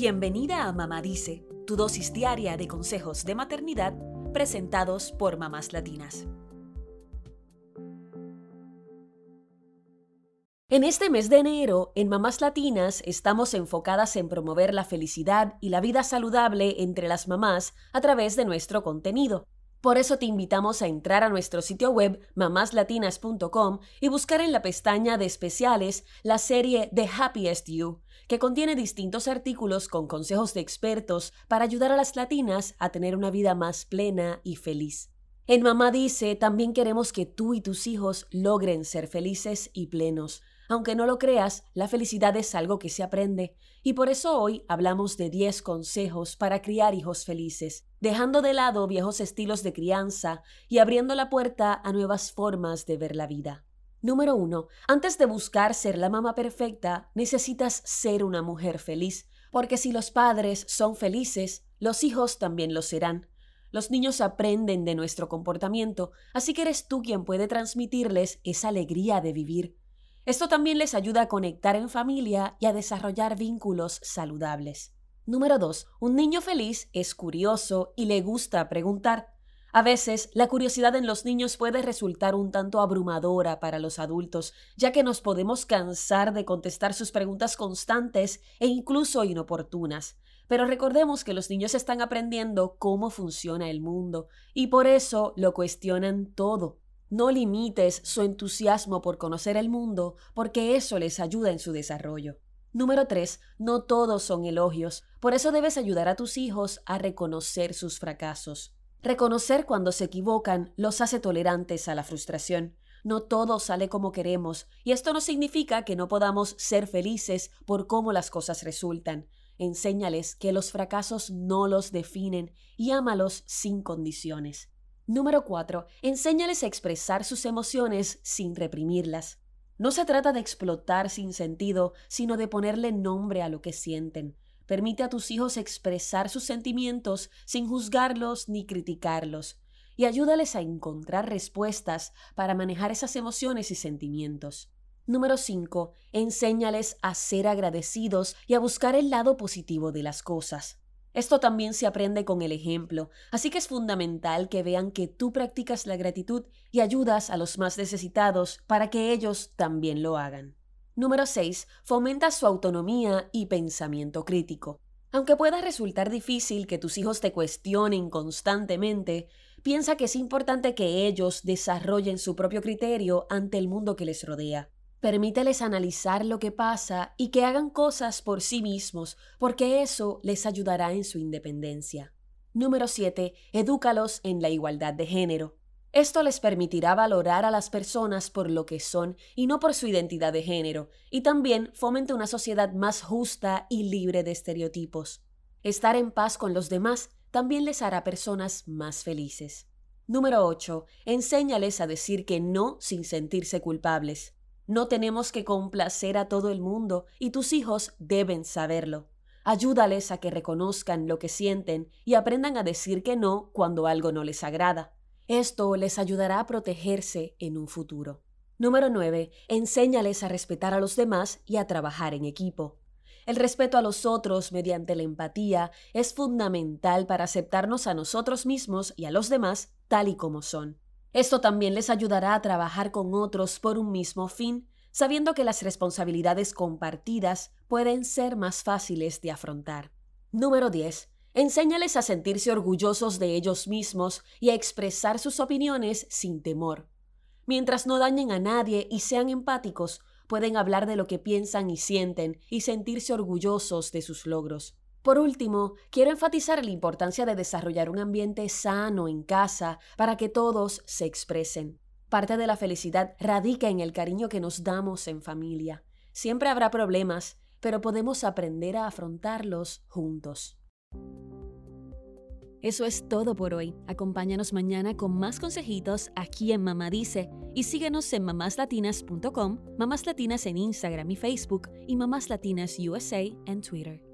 Bienvenida a Mamá Dice, tu dosis diaria de consejos de maternidad presentados por mamás latinas. En este mes de enero, en Mamás Latinas, estamos enfocadas en promover la felicidad y la vida saludable entre las mamás a través de nuestro contenido. Por eso te invitamos a entrar a nuestro sitio web mamaslatinas.com y buscar en la pestaña de especiales la serie The Happiest You, que contiene distintos artículos con consejos de expertos para ayudar a las latinas a tener una vida más plena y feliz. En Mamá dice, también queremos que tú y tus hijos logren ser felices y plenos. Aunque no lo creas, la felicidad es algo que se aprende, y por eso hoy hablamos de 10 consejos para criar hijos felices, dejando de lado viejos estilos de crianza y abriendo la puerta a nuevas formas de ver la vida. Número 1. Antes de buscar ser la mamá perfecta, necesitas ser una mujer feliz, porque si los padres son felices, los hijos también lo serán. Los niños aprenden de nuestro comportamiento, así que eres tú quien puede transmitirles esa alegría de vivir. Esto también les ayuda a conectar en familia y a desarrollar vínculos saludables. Número 2. Un niño feliz es curioso y le gusta preguntar. A veces, la curiosidad en los niños puede resultar un tanto abrumadora para los adultos, ya que nos podemos cansar de contestar sus preguntas constantes e incluso inoportunas. Pero recordemos que los niños están aprendiendo cómo funciona el mundo y por eso lo cuestionan todo. No limites su entusiasmo por conocer el mundo, porque eso les ayuda en su desarrollo. Número 3. No todos son elogios, por eso debes ayudar a tus hijos a reconocer sus fracasos. Reconocer cuando se equivocan los hace tolerantes a la frustración. No todo sale como queremos, y esto no significa que no podamos ser felices por cómo las cosas resultan. Enséñales que los fracasos no los definen y ámalos sin condiciones. Número 4. Enséñales a expresar sus emociones sin reprimirlas. No se trata de explotar sin sentido, sino de ponerle nombre a lo que sienten. Permite a tus hijos expresar sus sentimientos sin juzgarlos ni criticarlos, y ayúdales a encontrar respuestas para manejar esas emociones y sentimientos. Número 5. Enséñales a ser agradecidos y a buscar el lado positivo de las cosas. Esto también se aprende con el ejemplo, así que es fundamental que vean que tú practicas la gratitud y ayudas a los más necesitados para que ellos también lo hagan. Número 6. Fomenta su autonomía y pensamiento crítico. Aunque pueda resultar difícil que tus hijos te cuestionen constantemente, piensa que es importante que ellos desarrollen su propio criterio ante el mundo que les rodea. Permíteles analizar lo que pasa y que hagan cosas por sí mismos, porque eso les ayudará en su independencia. Número 7. Edúcalos en la igualdad de género. Esto les permitirá valorar a las personas por lo que son y no por su identidad de género, y también fomenta una sociedad más justa y libre de estereotipos. Estar en paz con los demás también les hará personas más felices. Número 8. Enséñales a decir que no sin sentirse culpables. No tenemos que complacer a todo el mundo y tus hijos deben saberlo. Ayúdales a que reconozcan lo que sienten y aprendan a decir que no cuando algo no les agrada. Esto les ayudará a protegerse en un futuro. Número 9. Enséñales a respetar a los demás y a trabajar en equipo. El respeto a los otros mediante la empatía es fundamental para aceptarnos a nosotros mismos y a los demás tal y como son. Esto también les ayudará a trabajar con otros por un mismo fin, sabiendo que las responsabilidades compartidas pueden ser más fáciles de afrontar. Número 10. Enséñales a sentirse orgullosos de ellos mismos y a expresar sus opiniones sin temor. Mientras no dañen a nadie y sean empáticos, pueden hablar de lo que piensan y sienten y sentirse orgullosos de sus logros. Por último, quiero enfatizar la importancia de desarrollar un ambiente sano en casa para que todos se expresen. Parte de la felicidad radica en el cariño que nos damos en familia. Siempre habrá problemas, pero podemos aprender a afrontarlos juntos. Eso es todo por hoy. Acompáñanos mañana con más consejitos aquí en Mamá Dice y síguenos en mamáslatinas.com, Mamás Latinas en Instagram y Facebook y Mamás Latinas USA en Twitter.